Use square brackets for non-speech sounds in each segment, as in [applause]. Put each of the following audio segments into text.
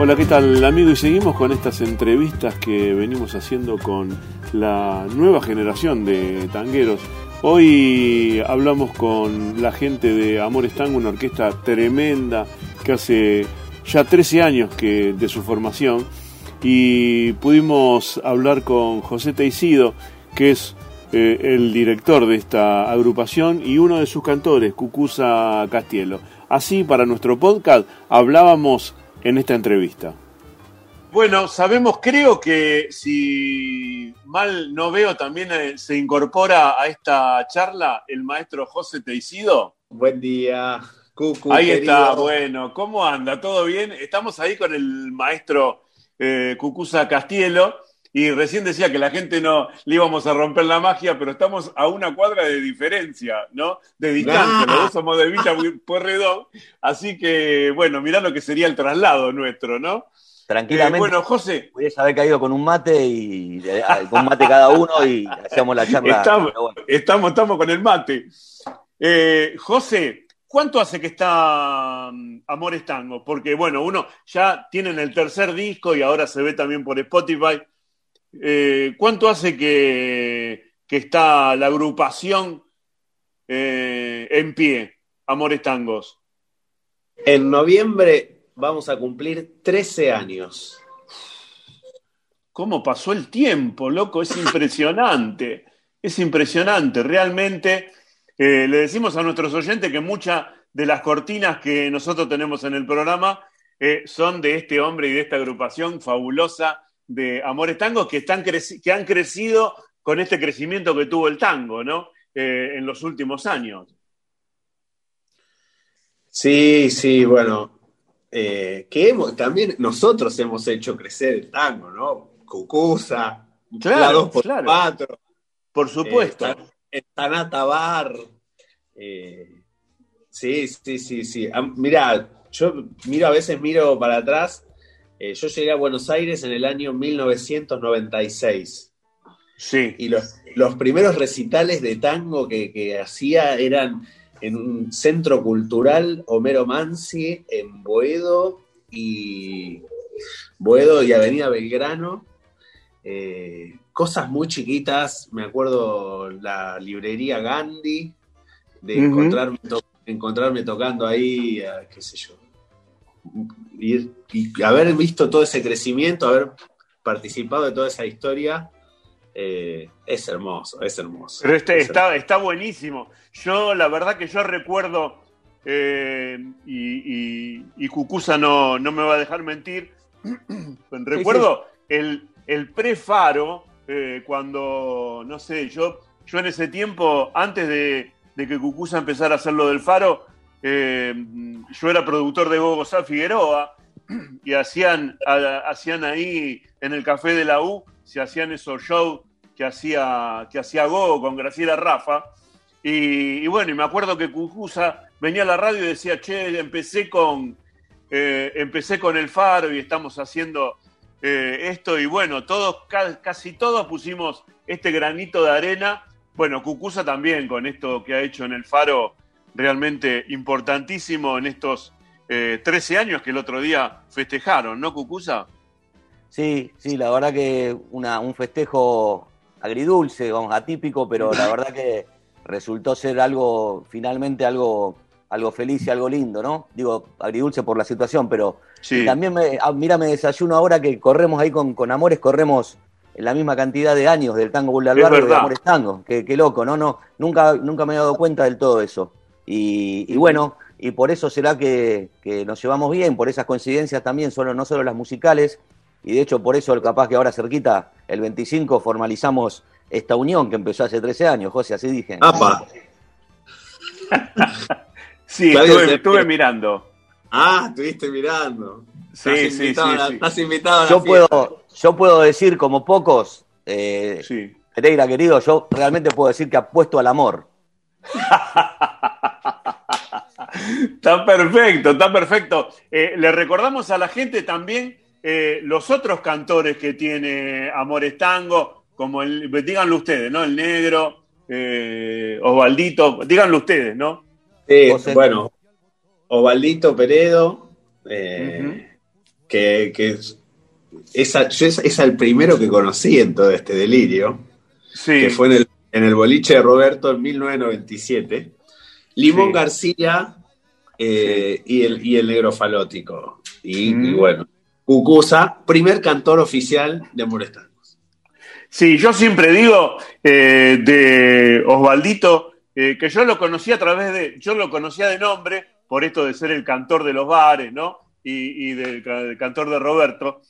Hola, ¿qué tal amigo? Y seguimos con estas entrevistas que venimos haciendo con la nueva generación de tangueros. Hoy hablamos con la gente de Amores Tango, una orquesta tremenda que hace ya 13 años que de su formación y pudimos hablar con José Teisido, que es eh, el director de esta agrupación y uno de sus cantores, Cucusa Castielo. Así, para nuestro podcast, hablábamos en esta entrevista. Bueno, sabemos, creo que si mal no veo, también eh, se incorpora a esta charla el maestro José Teisido. Buen día, Cucu. Ahí está, bueno, ¿cómo anda? ¿Todo bien? Estamos ahí con el maestro eh, Cucusa Castielo y recién decía que la gente no le íbamos a romper la magia, pero estamos a una cuadra de diferencia, ¿no? De distancia, los dos somos de Villa Pueyrredón, así que, bueno, mirá lo que sería el traslado nuestro, ¿no? Tranquilamente. Eh, bueno, José. Podrías haber caído con un mate y con un mate cada uno y hacíamos la charla. Estamos, estamos, estamos, con el mate. Eh, José, ¿cuánto hace que está mm, Amores Tango? Porque, bueno, uno ya tiene el tercer disco y ahora se ve también por Spotify. Eh, ¿cuánto hace que, está la agrupación eh, en pie, Amores Tangos? En noviembre vamos a cumplir 13 años. ¿Cómo pasó el tiempo, loco? Es impresionante. Es impresionante. Realmente eh, le decimos a nuestros oyentes que muchas de las cortinas que nosotros tenemos en el programa son de este hombre y de esta agrupación fabulosa de Amores Tango que, están que han crecido con este crecimiento que tuvo el tango, ¿no? Eh, en los últimos años. Sí, sí, bueno. Eh, que también nosotros hemos hecho crecer el tango, ¿no? Cucusa, claro, por cuatro. Por supuesto. Eh, Tanata Bar. sí, sí, sí, sí. Mira, yo miro a veces miro para atrás eh, yo llegué a Buenos Aires en el año 1996. Sí. Y los, primeros recitales de tango que, hacía eran en un centro cultural Homero Mansi, en Boedo y Boedo y Avenida Belgrano. Eh, cosas muy chiquitas, me acuerdo la librería Gandhi, de encontrarme, encontrarme tocando ahí, qué sé yo, y, haber visto todo ese crecimiento, haber participado de toda esa historia, eh, es hermoso, es hermoso. Pero este, está, está buenísimo. Yo, la verdad que yo recuerdo, eh, y, y, Cucusa no, no, me va a dejar mentir, [clears throat] recuerdo el, el pre-faro, eh, cuando, no sé, yo, yo en ese tiempo, antes de, de que Cucusa empezara a hacer lo del faro, eh, yo era productor de Gogo Figueroa y hacían, hacían ahí en el café de la U, se hacían esos shows que hacía, que hacía Gogo con Graciela Rafa. Y, bueno, me acuerdo que Cucusa venía a la radio y decía, che, empecé con, eh, empecé con el faro y estamos haciendo eh, esto. Y bueno, todos, casi todos pusimos este granito de arena. Bueno, Cucusa también con esto que ha hecho en el faro realmente importantísimo en estos 13 eh, años que el otro día festejaron, ¿no, Cucusa? Sí, sí, la verdad que una, un festejo agridulce, atípico, pero la [laughs] verdad que resultó ser algo, finalmente algo, algo feliz y algo lindo, ¿no? Digo, agridulce por la situación, pero también, me, ah, mira, me desayuno ahora que corremos ahí con, con Amores, corremos en la misma cantidad de años del tango Bull de Amores Tango. Qué, qué, loco, ¿no? no nunca, nunca me he dado cuenta del todo eso. Y, bueno, y por eso será que, nos llevamos bien, por esas coincidencias también, solo, no solo las musicales, y de hecho por eso capaz que ahora cerquita, el 25, formalizamos esta unión que empezó hace 13 años, José, así dije. ¡Apa! [laughs] sí, estuve, mirando. Ah, estuviste mirando. Sí, sí, sí, Estás invitado a yo puedo, yo puedo decir, como pocos, eh, Pereira querido, yo realmente puedo decir que apuesto al amor. [laughs] está perfecto, está perfecto. Eh, le recordamos a la gente también eh, los otros cantores que tiene Amores Tango, como el, díganlo ustedes, ¿no? El negro, eh, Osvaldito, díganlo ustedes, ¿no? Sí, bueno, Osvaldito Peredo, que, es, es, el primero que conocí en todo este delirio, que fue en el, en el boliche de Roberto en 1997. Limón García eh, y, el, y el negro falótico. Y, mm. bueno, Cucusa, primer cantor oficial de Amores Sí, yo siempre digo eh, de Osvaldito eh, que yo lo conocía a través de, yo lo conocía de nombre, por esto de ser el cantor de los bares, ¿no? Y, del cantor de Roberto.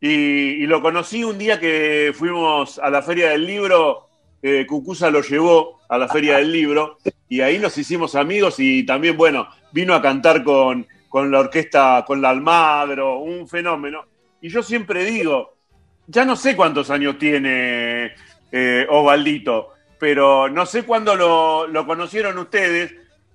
Y, lo conocí un día que fuimos a la Feria del Libro, eh, Cucusa lo llevó a la Feria del Libro, y ahí nos hicimos amigos y también, bueno, vino a cantar con, con la orquesta, con la Almagro, un fenómeno. Y yo siempre digo, ya no sé cuántos años tiene eh, Osvaldito, pero no sé cuándo lo, conocieron ustedes,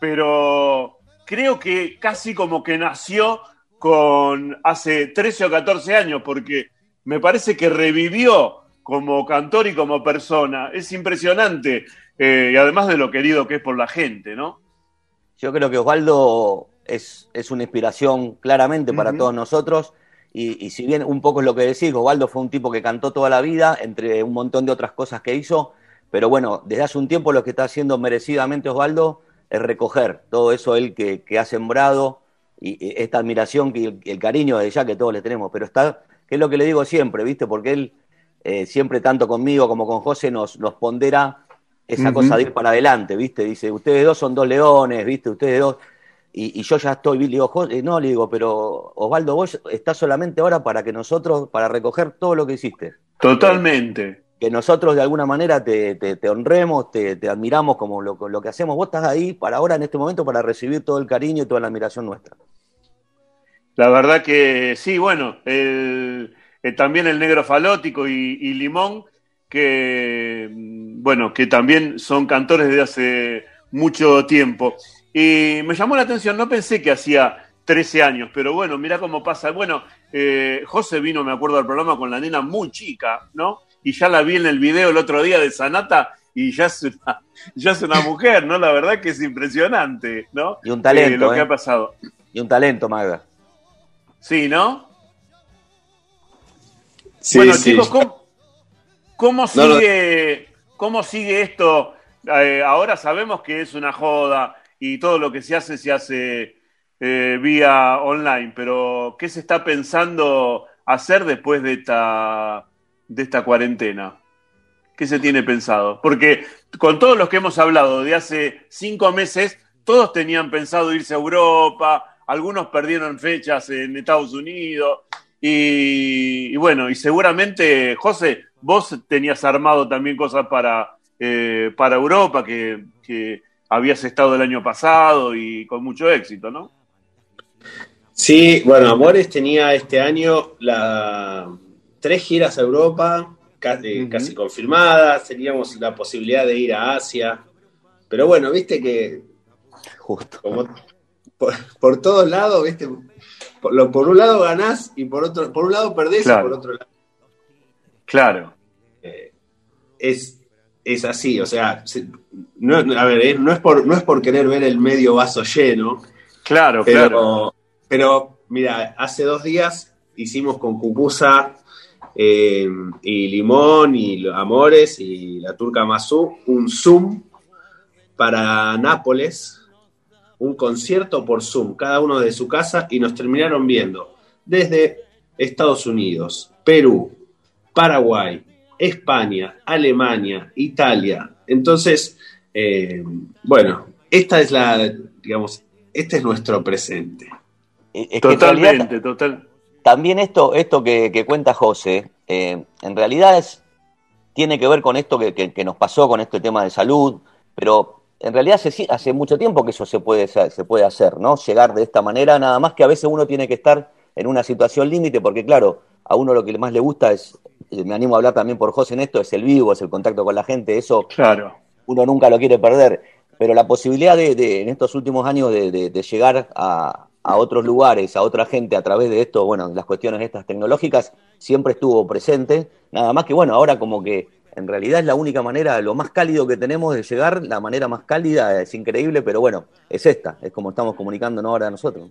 pero creo que casi como que nació con hace 13 o 14 años, porque me parece que revivió como cantor y como persona. Es impresionante, eh, y además de lo querido que es por la gente, ¿no? Yo creo que Osvaldo es, es una inspiración claramente para todos nosotros y, si bien un poco es lo que decís, Osvaldo fue un tipo que cantó toda la vida, entre un montón de otras cosas que hizo, pero bueno, desde hace un tiempo lo que está haciendo merecidamente Osvaldo es recoger todo eso él que, ha sembrado y, esta admiración y el, cariño de ya que todos le tenemos, pero está, que es lo que le digo siempre, ¿viste? Porque él eh, siempre tanto conmigo como con José nos, nos pondera esa cosa de ir para adelante, ¿viste? Dice, ustedes dos son dos leones, ¿viste? Ustedes dos y, yo ya estoy, le digo, no, le digo, pero Osvaldo, vos estás solamente ahora para que nosotros, para recoger todo lo que hiciste. Totalmente. Que, nosotros de alguna manera te, te, honremos, te, admiramos como lo, lo, que hacemos. Vos estás ahí para ahora, en este momento, para recibir todo el cariño y toda la admiración nuestra. La verdad que sí, bueno, el, eh, también el negro falótico y, y Limón, que, bueno, que también son cantores de hace mucho tiempo. Y me llamó la atención, no pensé que hacía 13 años, pero bueno, mira cómo pasa. Bueno, eh, José vino, me acuerdo, al programa con la nena muy chica, ¿no? Y ya la vi en el video el otro día de Sanata y ya es una, [laughs] ya es una [laughs] mujer, ¿no? La verdad que es impresionante, ¿no? Y un talento. Eh, lo que ¿eh? ha pasado. Y un talento, Magda. Sí, ¿no? Sí, bueno, chicos, ¿cómo, sigue, ¿cómo sigue esto? ahora sabemos que es una joda, y todo lo que se hace se hace eh, vía online, pero ¿qué se está pensando hacer después de esta, de esta cuarentena? ¿Qué se tiene pensado? Porque con todos los que hemos hablado de hace cinco meses, todos tenían pensado irse a Europa, algunos perdieron fechas en Estados Unidos, y, bueno, y seguramente, José, vos tenías armado también cosas para, eh, para Europa que, que habías estado el año pasado y con mucho éxito, ¿no? Sí, bueno, Amores tenía este año la, tres giras a Europa, casi, confirmadas, teníamos la posibilidad de ir a Asia, pero bueno, viste que justo. por, todos lados, viste, por, por, un lado ganás y por otro, por un lado perdés y por otro lado. Claro. Eh, es, es así, o sea, no, a ver, eh, no es, por, no es por querer ver el medio vaso lleno. Claro, pero, claro. Pero, mira, hace dos días hicimos con Cucusa eh, y Limón y Amores y la Turca Mazú un Zoom para Nápoles, un concierto por Zoom, cada uno de su casa, y nos terminaron viendo desde Estados Unidos, Perú, Paraguay, España, Alemania, Italia. Entonces, eh, bueno, esta es la, digamos, este es nuestro presente. Totalmente, total. También esto, esto que, cuenta José, eh, en realidad es, tiene que ver con esto que, nos pasó con este tema de salud, pero en realidad hace, hace mucho tiempo que eso se puede, se puede hacer, ¿no? Llegar de esta manera, nada más que a veces uno tiene que estar en una situación límite, porque claro, a uno lo que más le gusta es me animo a hablar también por José en esto, es el vivo, es el contacto con la gente, eso claro. uno nunca lo quiere perder, pero la posibilidad de, en estos últimos años de, llegar a, otros lugares, a otra gente a través de esto, bueno, las cuestiones estas tecnológicas, siempre estuvo presente, nada más que bueno, ahora como que en realidad es la única manera, lo más cálido que tenemos de llegar, la manera más cálida, es increíble, pero bueno, es esta, es como estamos comunicándonos ahora nosotros.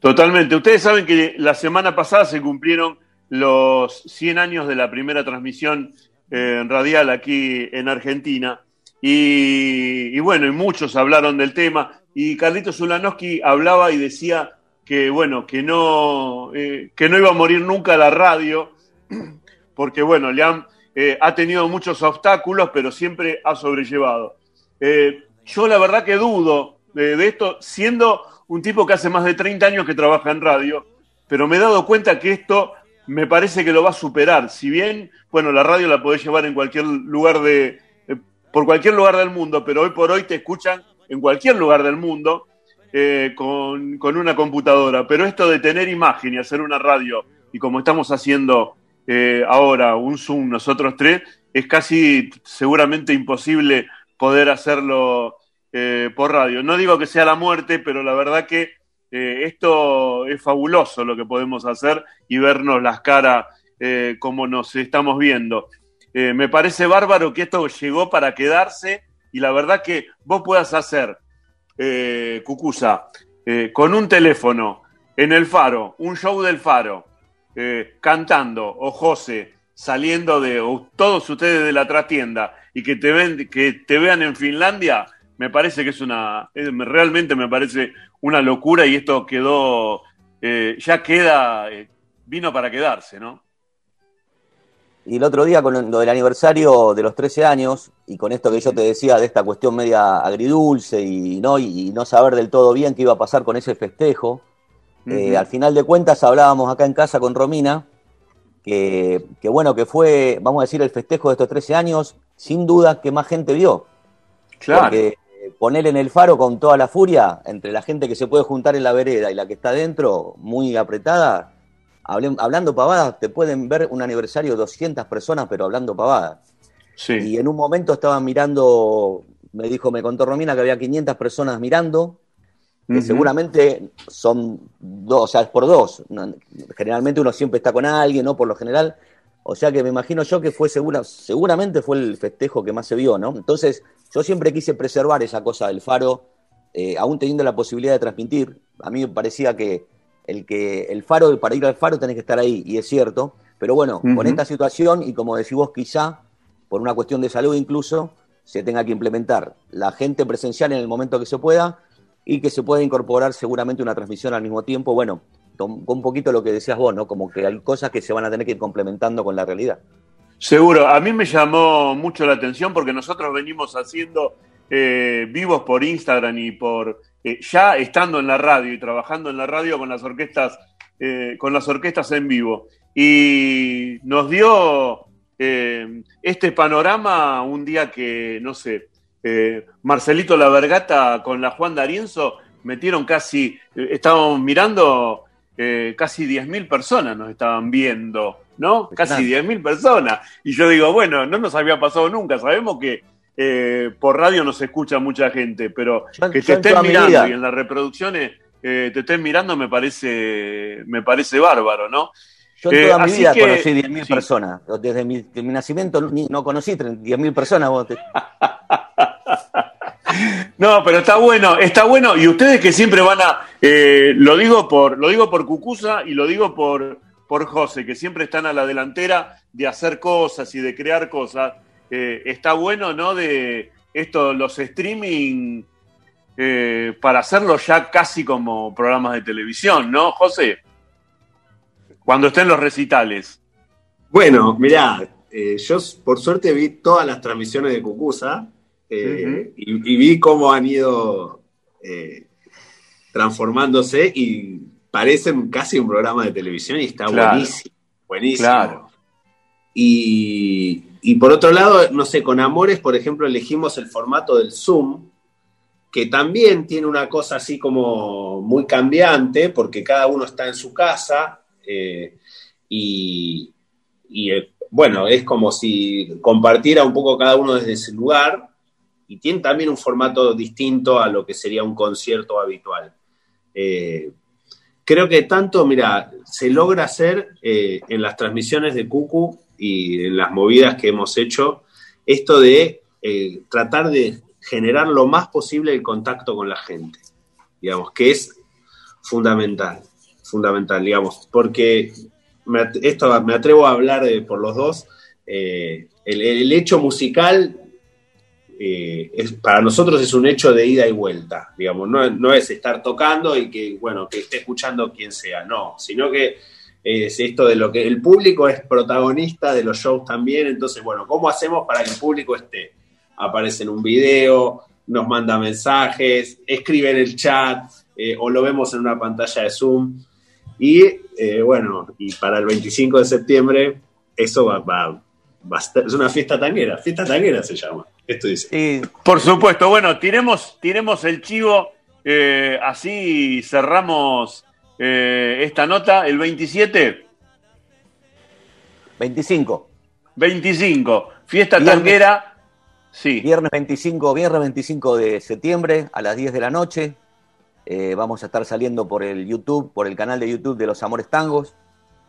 Totalmente. Ustedes saben que la semana pasada se cumplieron los 100 años de la primera transmisión eh, radial aquí en Argentina. Y, bueno, y muchos hablaron del tema. Y Carlitos Zulanowski hablaba y decía que, bueno, que no, eh, que no iba a morir nunca la radio, [clears throat] porque, bueno, le han, eh, ha tenido muchos obstáculos, pero siempre ha sobrellevado. yo la verdad que dudo de esto, siendo un tipo que hace más de 30 años que trabaja en radio, pero me he dado cuenta que esto me parece que lo va a superar. Si bien, bueno, la radio la podés llevar en cualquier lugar de, eh, por cualquier lugar del mundo, pero hoy por hoy te escuchan en cualquier lugar del mundo eh, con, una computadora. Pero esto de tener imagen y hacer una radio, y como estamos haciendo eh, ahora un Zoom nosotros tres, es casi seguramente imposible poder hacerlo eh, por radio. No digo que sea la muerte, pero la verdad que eh, esto es fabuloso lo que podemos hacer y vernos las caras eh, como nos estamos viendo. me parece bárbaro que esto llegó para quedarse y la verdad que vos puedas hacer, Cucusa, con un teléfono en el faro, un show del faro, cantando, o José, saliendo de, o todos ustedes de la trastienda y que te, ven, que te vean en Finlandia, me parece que es una, realmente me parece una locura y esto quedó, eh, ya queda, eh, vino para quedarse, ¿no? Y el otro día con lo del aniversario de los 13 años, y con esto que yo te decía de esta cuestión media agridulce y no, y, no saber del todo bien qué iba a pasar con ese festejo, eh, al final de cuentas hablábamos acá en casa con Romina, que, que, bueno, que fue, vamos a decir, el festejo de estos 13 años, sin duda que más gente vio. Claro poner en el faro con toda la furia, entre la gente que se puede juntar en la vereda y la que está dentro, muy apretada, hablando pavadas, te pueden ver un aniversario de 200 personas, pero hablando pavadas. Sí. Y en un momento estaban mirando, me dijo, me contó Romina que había 500 personas mirando, que seguramente son dos, o sea, es por dos. Generalmente uno siempre está con alguien, ¿no? Por lo general. O sea que me imagino yo que fue segura, seguramente fue el festejo que más se vio, ¿no? Entonces, yo siempre quise preservar esa cosa del faro, eh, aún teniendo la posibilidad de transmitir. A mí me parecía que el, que el faro, para ir al faro tenés que estar ahí, y es cierto. Pero bueno, con esta situación, y como decís vos, quizá, por una cuestión de salud incluso, se tenga que implementar la gente presencial en el momento que se pueda y que se pueda incorporar seguramente una transmisión al mismo tiempo. Bueno, con un poquito lo que decías vos, ¿no? Como que hay cosas que se van a tener que ir complementando con la realidad. Seguro, a mí me llamó mucho la atención porque nosotros venimos haciendo eh, vivos por Instagram y por eh, ya estando en la radio y trabajando en la radio con las orquestas, eh, con las orquestas en vivo. Y nos dio este panorama un día que, no sé, Marcelito La Vergata con la Juan D'Arienzo metieron casi, estábamos mirando, casi 10.000 personas nos estaban viendo ¿no? Casi 10.000 personas. Y yo digo, bueno, no nos había pasado nunca. Sabemos que eh, por radio nos escucha mucha gente, pero que te estén mirando y en las reproducciones eh, te estén mirando me parece, me parece bárbaro, ¿no? Yo en toda mi eh, vida conocí 10.000 personas. Desde mi, nacimiento no conocí 10.000 personas. [laughs] No, pero está bueno, está bueno. Y ustedes que siempre van a, lo digo por, lo digo por Cucusa y lo digo por, por José, que siempre están a la delantera de hacer cosas y de crear cosas. Eh, está bueno, ¿no? De esto, los streaming, eh, para hacerlo ya casi como programas de televisión, ¿no, José? Cuando estén los recitales. Bueno, mirá, eh, yo por suerte vi todas las transmisiones de Cucusa y, y, vi cómo han ido transformándose y parece casi un programa de televisión y está buenísimo. Buenísimo. Claro. Y, por otro lado, no sé, con Amores, por ejemplo, elegimos el formato del Zoom, que también tiene una cosa así como muy cambiante, porque cada uno está en su casa eh, y, eh, bueno, es como si compartiera un poco cada uno desde ese lugar y tiene también un formato distinto a lo que sería un concierto habitual. Eh, creo que tanto, mira, se logra hacer eh, en las transmisiones de Cucu y en las movidas que hemos hecho, esto de eh, tratar de generar lo más posible el contacto con la gente. Digamos, que es fundamental, fundamental, digamos, porque esto me atrevo a hablar por los dos. El, hecho musical eh, es, para nosotros es un hecho de ida y vuelta, digamos, no, es estar tocando y que, bueno, que esté escuchando quien sea, no, sino que es esto de lo que el público es protagonista de los shows también, entonces, bueno, ¿cómo hacemos para que el público esté? Aparece en un video, nos manda mensajes, escribe en el chat eh, o lo vemos en una pantalla de Zoom. Y eh, bueno, y para el 25 de septiembre, eso va, va, es una fiesta tanguera, fiesta tanguera se llama. Esto dice. por supuesto, bueno, tiremos, tiremos el chivo, eh, así cerramos esta nota, el 27. 25. 25, fiesta tanguera. Sí. Viernes 25, viernes 25 de septiembre a las 10 de la noche. Eh, vamos a estar saliendo por el YouTube, por el canal de YouTube de Los Amores Tangos.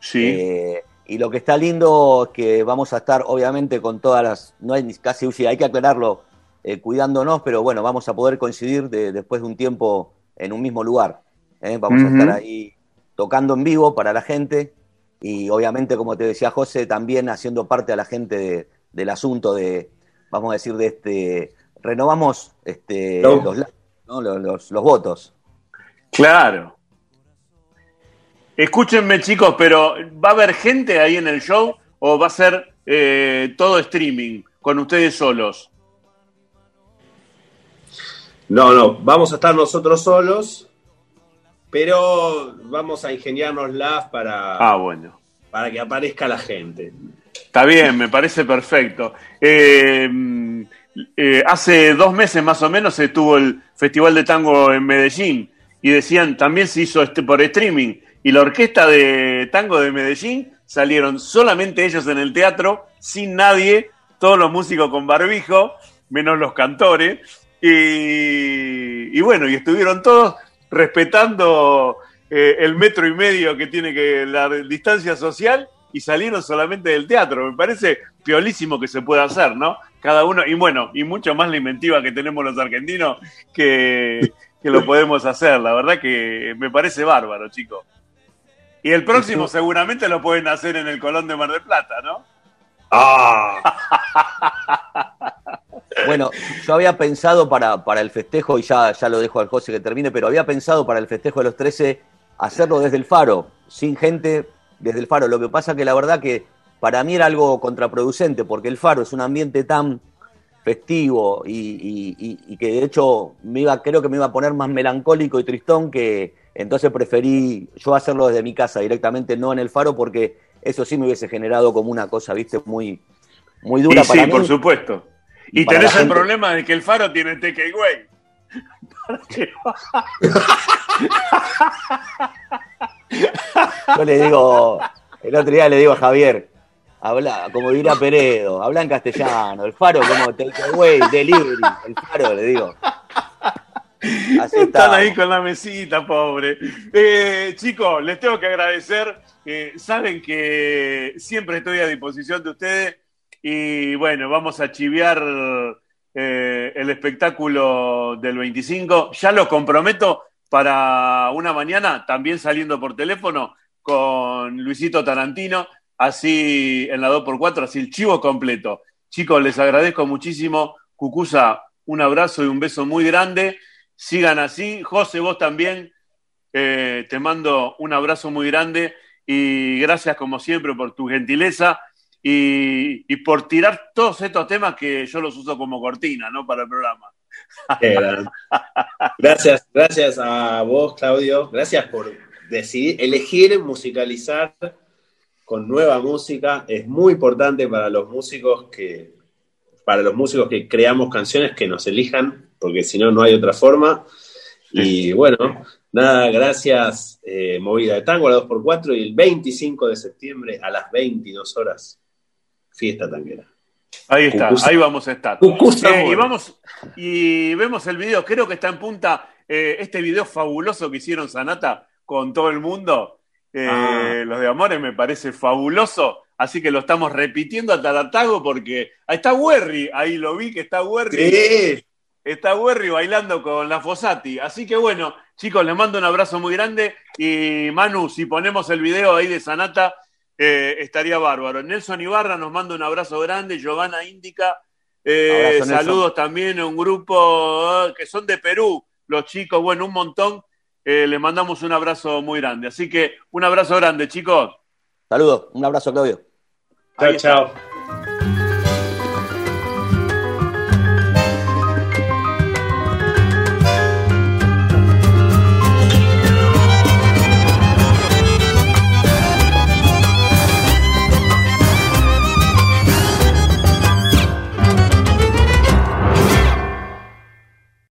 Sí. Eh, y lo que está lindo es que vamos a estar, obviamente, con todas las. No hay casi hay que aclararlo, eh, cuidándonos, pero bueno, vamos a poder coincidir después de un tiempo en un mismo lugar. Vamos a estar ahí tocando en vivo para la gente y obviamente, como te decía José, también haciendo parte a la gente del asunto de, vamos a decir, de este, renovamos este, los, los, votos. Claro. Escúchenme chicos, pero ¿va a haber gente ahí en el show o va a ser eh, todo streaming con ustedes solos? No, no, vamos a estar nosotros solos, pero vamos a ingeniárnoslas para, ah, bueno. para que aparezca la gente. Está bien, me parece perfecto. Eh, eh, hace dos meses más o menos estuvo el Festival de Tango en Medellín y decían, también se hizo este por streaming. Y la orquesta de tango de Medellín salieron solamente ellos en el teatro, sin nadie, todos los músicos con barbijo, menos los cantores. Y, bueno, y estuvieron todos respetando eh, el metro y medio que tiene que la distancia social y salieron solamente del teatro. Me parece piolísimo que se pueda hacer, ¿no? Cada uno, y bueno, y mucho más la inventiva que tenemos los argentinos que, que lo podemos hacer. La verdad que me parece bárbaro, chicos. Y el próximo seguramente lo pueden hacer en el Colón de Mar del Plata, ¿no? Ah. [laughs] Bueno, yo había pensado para, para el festejo, y ya, ya lo dejo al José que termine, pero había pensado para el festejo de los 13 hacerlo desde el faro, sin gente desde el faro. Lo que pasa que la verdad que para mí era algo contraproducente, porque el faro es un ambiente tan festivo y, que de hecho me iba, creo que me iba a poner más melancólico y tristón que entonces preferí yo hacerlo desde mi casa directamente, no en el faro, porque eso sí me hubiese generado como una cosa, viste, muy, muy dura para sí, por supuesto. Y, tenés el problema de que el faro tiene takeaway. [laughs] yo le digo, el otro día le digo a Javier, habla, como dirá Peredo, habla en castellano, el faro como takeaway, delivery, el faro, le digo. Así Están ahí con la mesita, pobre. Eh, chicos, les tengo que agradecer. saben que siempre estoy a disposición de ustedes. Y bueno, vamos a chiviar eh, el espectáculo del 25. Ya lo comprometo para una mañana, también saliendo por teléfono con Luisito Tarantino así en la 2x4, así el chivo completo. Chicos, les agradezco muchísimo. Cucusa, un abrazo y un beso muy grande. Sigan así. José, vos también. Eh, te mando un abrazo muy grande y gracias como siempre por tu gentileza y, por tirar todos estos temas que yo los uso como cortina, ¿no? Para el programa. gracias, gracias a vos, Claudio. Gracias por decidir, elegir musicalizar con nueva música. Es muy importante para los músicos que, para los músicos que creamos canciones que nos elijan, porque si no, no hay otra forma. Y bueno, nada, gracias, eh, Movida de Tango a la 2x4 y el 25 de septiembre a las 22 horas, fiesta tanguera. Ahí está, ahí vamos a estar. Eh, y vamos y vemos el video, creo que está en punta eh, este video fabuloso que hicieron Sanata con todo el mundo. Ah. Eh, los de Amores me parece fabuloso, así que lo estamos repitiendo a Taratago porque ahí está Werry, ahí lo vi que está Werry. Está Werry bailando con la Fossati, así que bueno, Chicos, les mando un abrazo muy grande y Manu, si ponemos el video ahí de Sanata, eh, estaría bárbaro. Nelson Ibarra nos manda un abrazo grande, Giovanna Indica, eh, saludos también a un grupo eh, que son de Perú, los chicos, bueno, un montón. Les mandamos un abrazo muy grande. Así que un abrazo grande, chicos. Saludos, un abrazo, Claudio. Chao, chao.